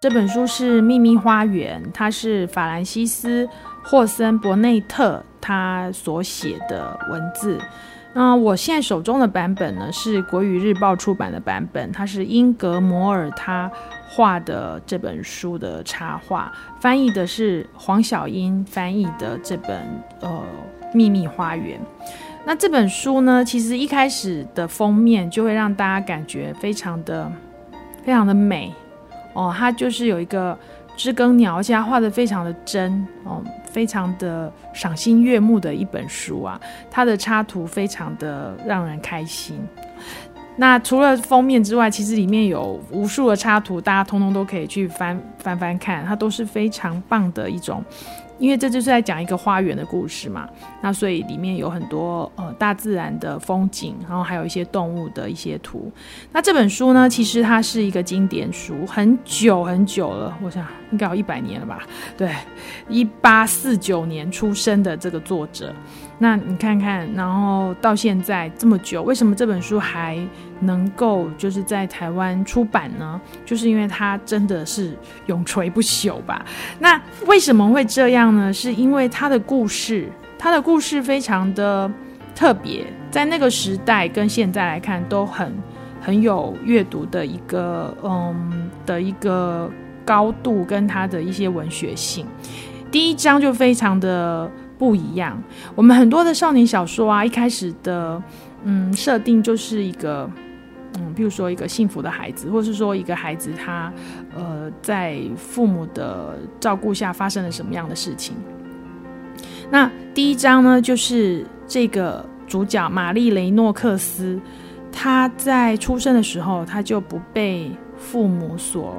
这本书是《秘密花园》，它是法兰西斯·霍森伯内特他所写的文字。那我现在手中的版本呢，是国语日报出版的版本，它是英格摩尔他画的这本书的插画，翻译的是黄小英翻译的这本呃《秘密花园》。那这本书呢，其实一开始的封面就会让大家感觉非常的非常的美。哦，它就是有一个知更鸟，而且它画的非常的真哦，非常的赏心悦目的一本书啊。它的插图非常的让人开心。那除了封面之外，其实里面有无数的插图，大家通通都可以去翻翻翻看，它都是非常棒的一种。因为这就是在讲一个花园的故事嘛，那所以里面有很多呃大自然的风景，然后还有一些动物的一些图。那这本书呢，其实它是一个经典书，很久很久了，我想应该有一百年了吧？对，一八四九年出生的这个作者。那你看看，然后到现在这么久，为什么这本书还能够就是在台湾出版呢？就是因为它真的是永垂不朽吧？那为什么会这样呢？是因为它的故事，它的故事非常的特别，在那个时代跟现在来看都很很有阅读的一个嗯的一个高度，跟它的一些文学性。第一章就非常的。不一样，我们很多的少年小说啊，一开始的嗯设定就是一个嗯，比如说一个幸福的孩子，或是说一个孩子他呃在父母的照顾下发生了什么样的事情。那第一章呢，就是这个主角玛丽雷诺克斯，他在出生的时候他就不被父母所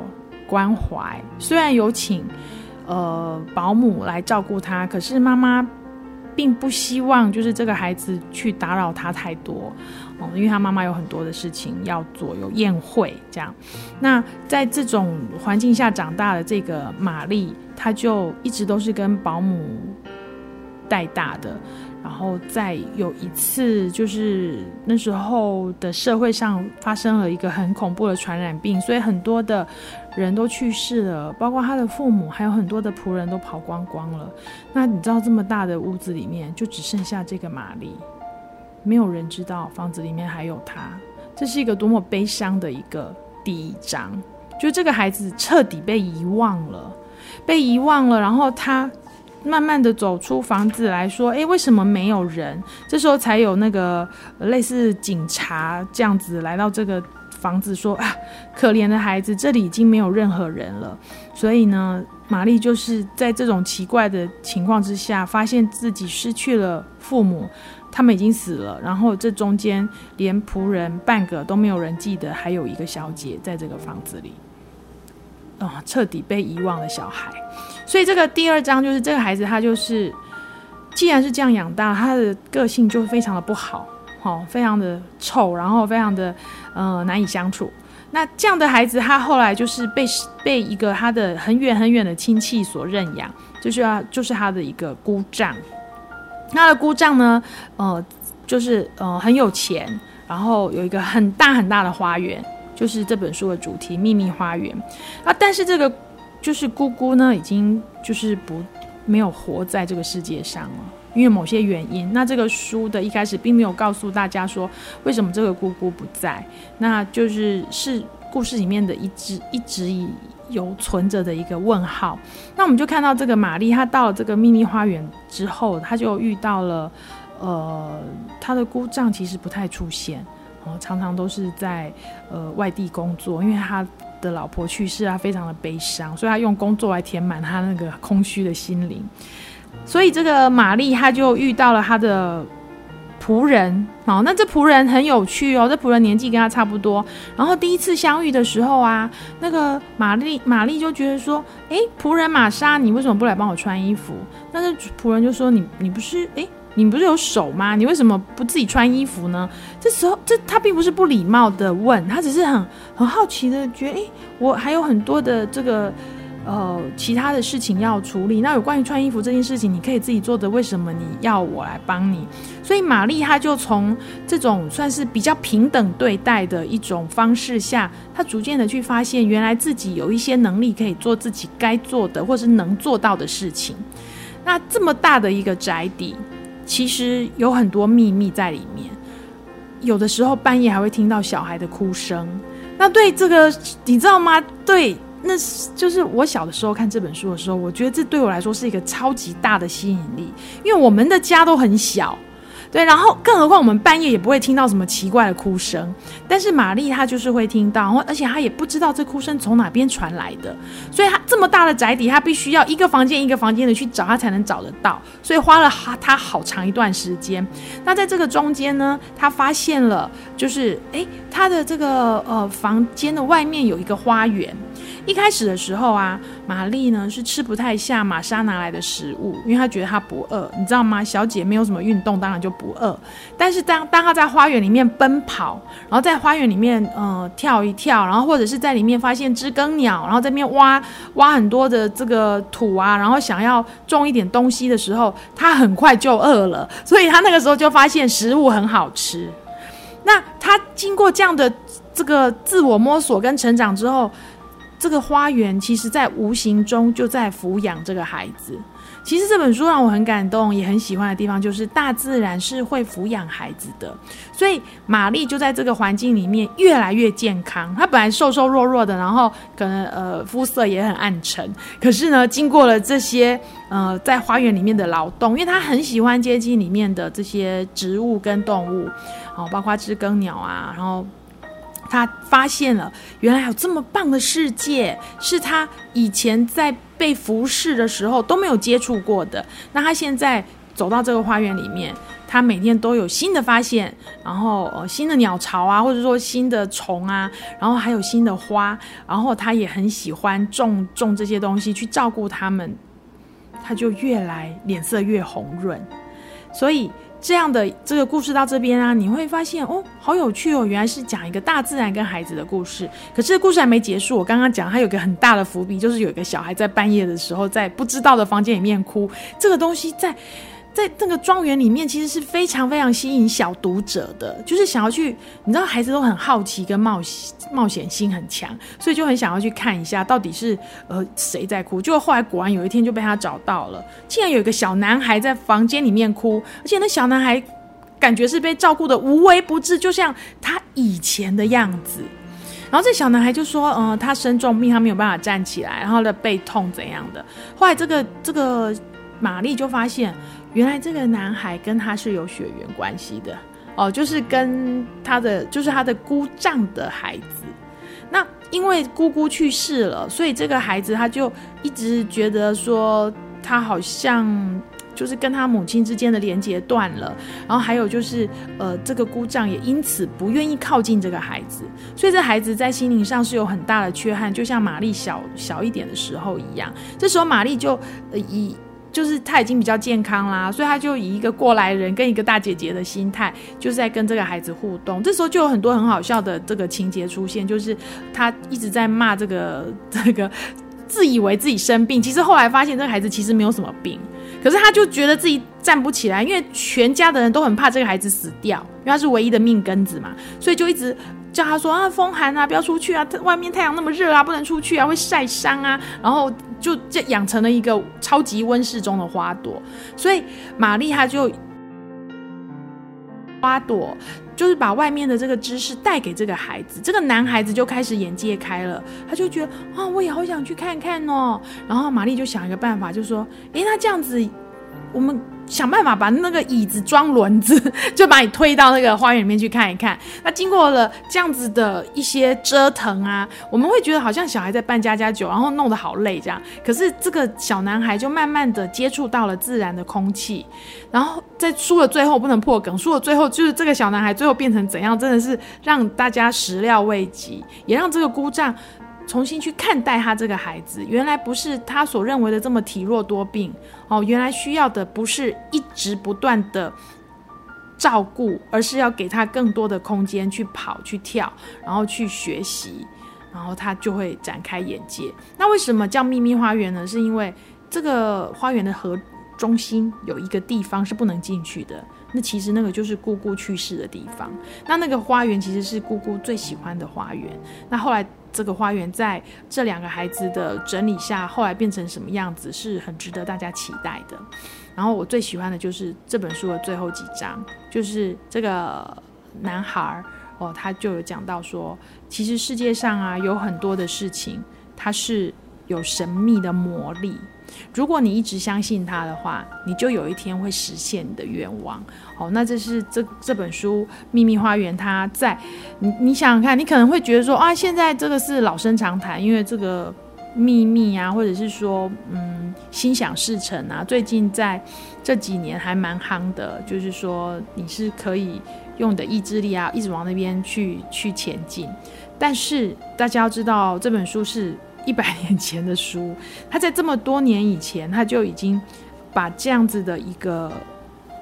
关怀，虽然有请。呃，保姆来照顾他，可是妈妈并不希望就是这个孩子去打扰他太多哦，因为他妈妈有很多的事情要做，有宴会这样。那在这种环境下长大的这个玛丽，她就一直都是跟保姆带大的。然后再有一次，就是那时候的社会上发生了一个很恐怖的传染病，所以很多的人都去世了，包括他的父母，还有很多的仆人都跑光光了。那你知道这么大的屋子里面，就只剩下这个玛丽，没有人知道房子里面还有她。这是一个多么悲伤的一个第一章，就这个孩子彻底被遗忘了，被遗忘了，然后他。慢慢的走出房子来说，诶，为什么没有人？这时候才有那个类似警察这样子来到这个房子，说啊，可怜的孩子，这里已经没有任何人了。所以呢，玛丽就是在这种奇怪的情况之下，发现自己失去了父母，他们已经死了。然后这中间连仆人半个都没有人记得，还有一个小姐在这个房子里。哦，彻底被遗忘的小孩，所以这个第二章就是这个孩子，他就是既然是这样养大，他的个性就非常的不好，哦，非常的臭，然后非常的呃难以相处。那这样的孩子，他后来就是被被一个他的很远很远的亲戚所认养，就是要就是他的一个姑丈。他的姑丈呢，呃，就是呃很有钱，然后有一个很大很大的花园。就是这本书的主题《秘密花园》啊，但是这个就是姑姑呢，已经就是不没有活在这个世界上了，因为某些原因。那这个书的一开始并没有告诉大家说为什么这个姑姑不在，那就是是故事里面的一直一直有存着的一个问号。那我们就看到这个玛丽，她到了这个秘密花园之后，她就遇到了呃，她的姑丈其实不太出现。常常都是在呃外地工作，因为他的老婆去世，他非常的悲伤，所以他用工作来填满他那个空虚的心灵。所以这个玛丽，她就遇到了他的仆人。好，那这仆人很有趣哦，这仆人年纪跟他差不多。然后第一次相遇的时候啊，那个玛丽玛丽就觉得说，诶，仆人玛莎，你为什么不来帮我穿衣服？那这仆人就说，你你不是诶。你不是有手吗？你为什么不自己穿衣服呢？这时候，这他并不是不礼貌的问，他只是很很好奇的觉得，诶，我还有很多的这个呃其他的事情要处理。那有关于穿衣服这件事情，你可以自己做的，为什么你要我来帮你？所以玛丽她就从这种算是比较平等对待的一种方式下，她逐渐的去发现，原来自己有一些能力可以做自己该做的或是能做到的事情。那这么大的一个宅邸，其实有很多秘密在里面。有的时候半夜还会听到小孩的哭声。那对这个你知道吗？对，那就是我小的时候看这本书的时候，我觉得这对我来说是一个超级大的吸引力，因为我们的家都很小。对，然后更何况我们半夜也不会听到什么奇怪的哭声，但是玛丽她就是会听到，然后而且她也不知道这哭声从哪边传来的，所以她这么大的宅邸，她必须要一个房间一个房间的去找，她才能找得到，所以花了她好长一段时间。那在这个中间呢，她发现了，就是诶，她的这个呃房间的外面有一个花园。一开始的时候啊，玛丽呢是吃不太下玛莎拿来的食物，因为她觉得她不饿，你知道吗？小姐没有什么运动，当然就不饿。但是当当她在花园里面奔跑，然后在花园里面呃跳一跳，然后或者是在里面发现知更鸟，然后在那边挖挖很多的这个土啊，然后想要种一点东西的时候，她很快就饿了，所以她那个时候就发现食物很好吃。那她经过这样的这个自我摸索跟成长之后。这个花园其实，在无形中就在抚养这个孩子。其实这本书让我很感动，也很喜欢的地方，就是大自然是会抚养孩子的。所以玛丽就在这个环境里面越来越健康。她本来瘦瘦弱弱的，然后可能呃肤色也很暗沉。可是呢，经过了这些呃在花园里面的劳动，因为她很喜欢接近里面的这些植物跟动物，哦，包括知更鸟啊，然后。他发现了，原来有这么棒的世界，是他以前在被服侍的时候都没有接触过的。那他现在走到这个花园里面，他每天都有新的发现，然后呃新的鸟巢啊，或者说新的虫啊，然后还有新的花，然后他也很喜欢种种这些东西，去照顾他们，他就越来脸色越红润，所以。这样的这个故事到这边啊，你会发现哦，好有趣哦，原来是讲一个大自然跟孩子的故事。可是故事还没结束，我刚刚讲它有个很大的伏笔，就是有一个小孩在半夜的时候在不知道的房间里面哭，这个东西在。在这个庄园里面，其实是非常非常吸引小读者的，就是想要去，你知道，孩子都很好奇跟冒险冒险心很强，所以就很想要去看一下到底是呃谁在哭。结果后来果然有一天就被他找到了，竟然有一个小男孩在房间里面哭，而且那小男孩感觉是被照顾得无微不至，就像他以前的样子。然后这小男孩就说：“嗯、他生重病，他没有办法站起来，然后的背痛怎样的。”后来这个这个玛丽就发现。原来这个男孩跟他是有血缘关系的哦，就是跟他的就是他的姑丈的孩子。那因为姑姑去世了，所以这个孩子他就一直觉得说他好像就是跟他母亲之间的连接断了。然后还有就是呃，这个姑丈也因此不愿意靠近这个孩子，所以这孩子在心灵上是有很大的缺憾，就像玛丽小小一点的时候一样。这时候玛丽就呃以。就是他已经比较健康啦，所以他就以一个过来人跟一个大姐姐的心态，就是在跟这个孩子互动。这时候就有很多很好笑的这个情节出现，就是他一直在骂这个这个自以为自己生病，其实后来发现这个孩子其实没有什么病，可是他就觉得自己站不起来，因为全家的人都很怕这个孩子死掉，因为他是唯一的命根子嘛，所以就一直。叫他说啊，风寒啊，不要出去啊，外面太阳那么热啊，不能出去啊，会晒伤啊。然后就这养成了一个超级温室中的花朵。所以玛丽她就花朵，就是把外面的这个知识带给这个孩子。这个男孩子就开始眼界开了，他就觉得啊，我也好想去看看哦。然后玛丽就想一个办法，就说，诶，那这样子我们。想办法把那个椅子装轮子，就把你推到那个花园里面去看一看。那经过了这样子的一些折腾啊，我们会觉得好像小孩在扮家家酒，然后弄得好累这样。可是这个小男孩就慢慢的接触到了自然的空气，然后在书的最后不能破梗，书的最后就是这个小男孩最后变成怎样，真的是让大家始料未及，也让这个姑丈。重新去看待他这个孩子，原来不是他所认为的这么体弱多病哦，原来需要的不是一直不断的照顾，而是要给他更多的空间去跑、去跳，然后去学习。然后他就会展开眼界。那为什么叫秘密花园呢？是因为这个花园的核中心有一个地方是不能进去的。那其实那个就是姑姑去世的地方。那那个花园其实是姑姑最喜欢的花园。那后来这个花园在这两个孩子的整理下，后来变成什么样子，是很值得大家期待的。然后我最喜欢的就是这本书的最后几章，就是这个男孩哦，他就有讲到说，其实世界上啊有很多的事情，它是有神秘的魔力。如果你一直相信他的话，你就有一天会实现你的愿望。好，那这是这这本书《秘密花园》，它在你你想想看，你可能会觉得说啊，现在这个是老生常谈，因为这个秘密啊，或者是说嗯，心想事成啊，最近在这几年还蛮夯的，就是说你是可以用你的意志力啊，一直往那边去去前进。但是大家要知道，这本书是。一百年前的书，他在这么多年以前，他就已经把这样子的一个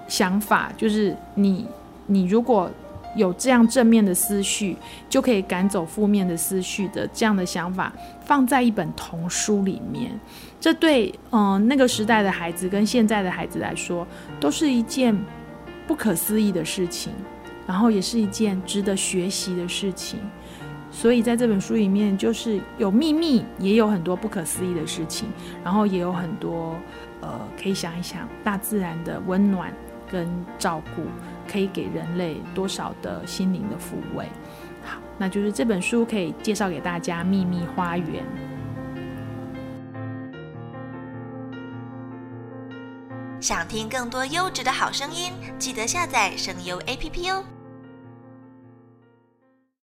想法，就是你你如果有这样正面的思绪，就可以赶走负面的思绪的这样的想法，放在一本童书里面。这对嗯、那个时代的孩子跟现在的孩子来说，都是一件不可思议的事情，然后也是一件值得学习的事情。所以在这本书里面，就是有秘密，也有很多不可思议的事情，然后也有很多，呃，可以想一想大自然的温暖跟照顾，可以给人类多少的心灵的抚慰。好，那就是这本书可以介绍给大家《秘密花园》。想听更多优质的好声音，记得下载声优 APP 哦。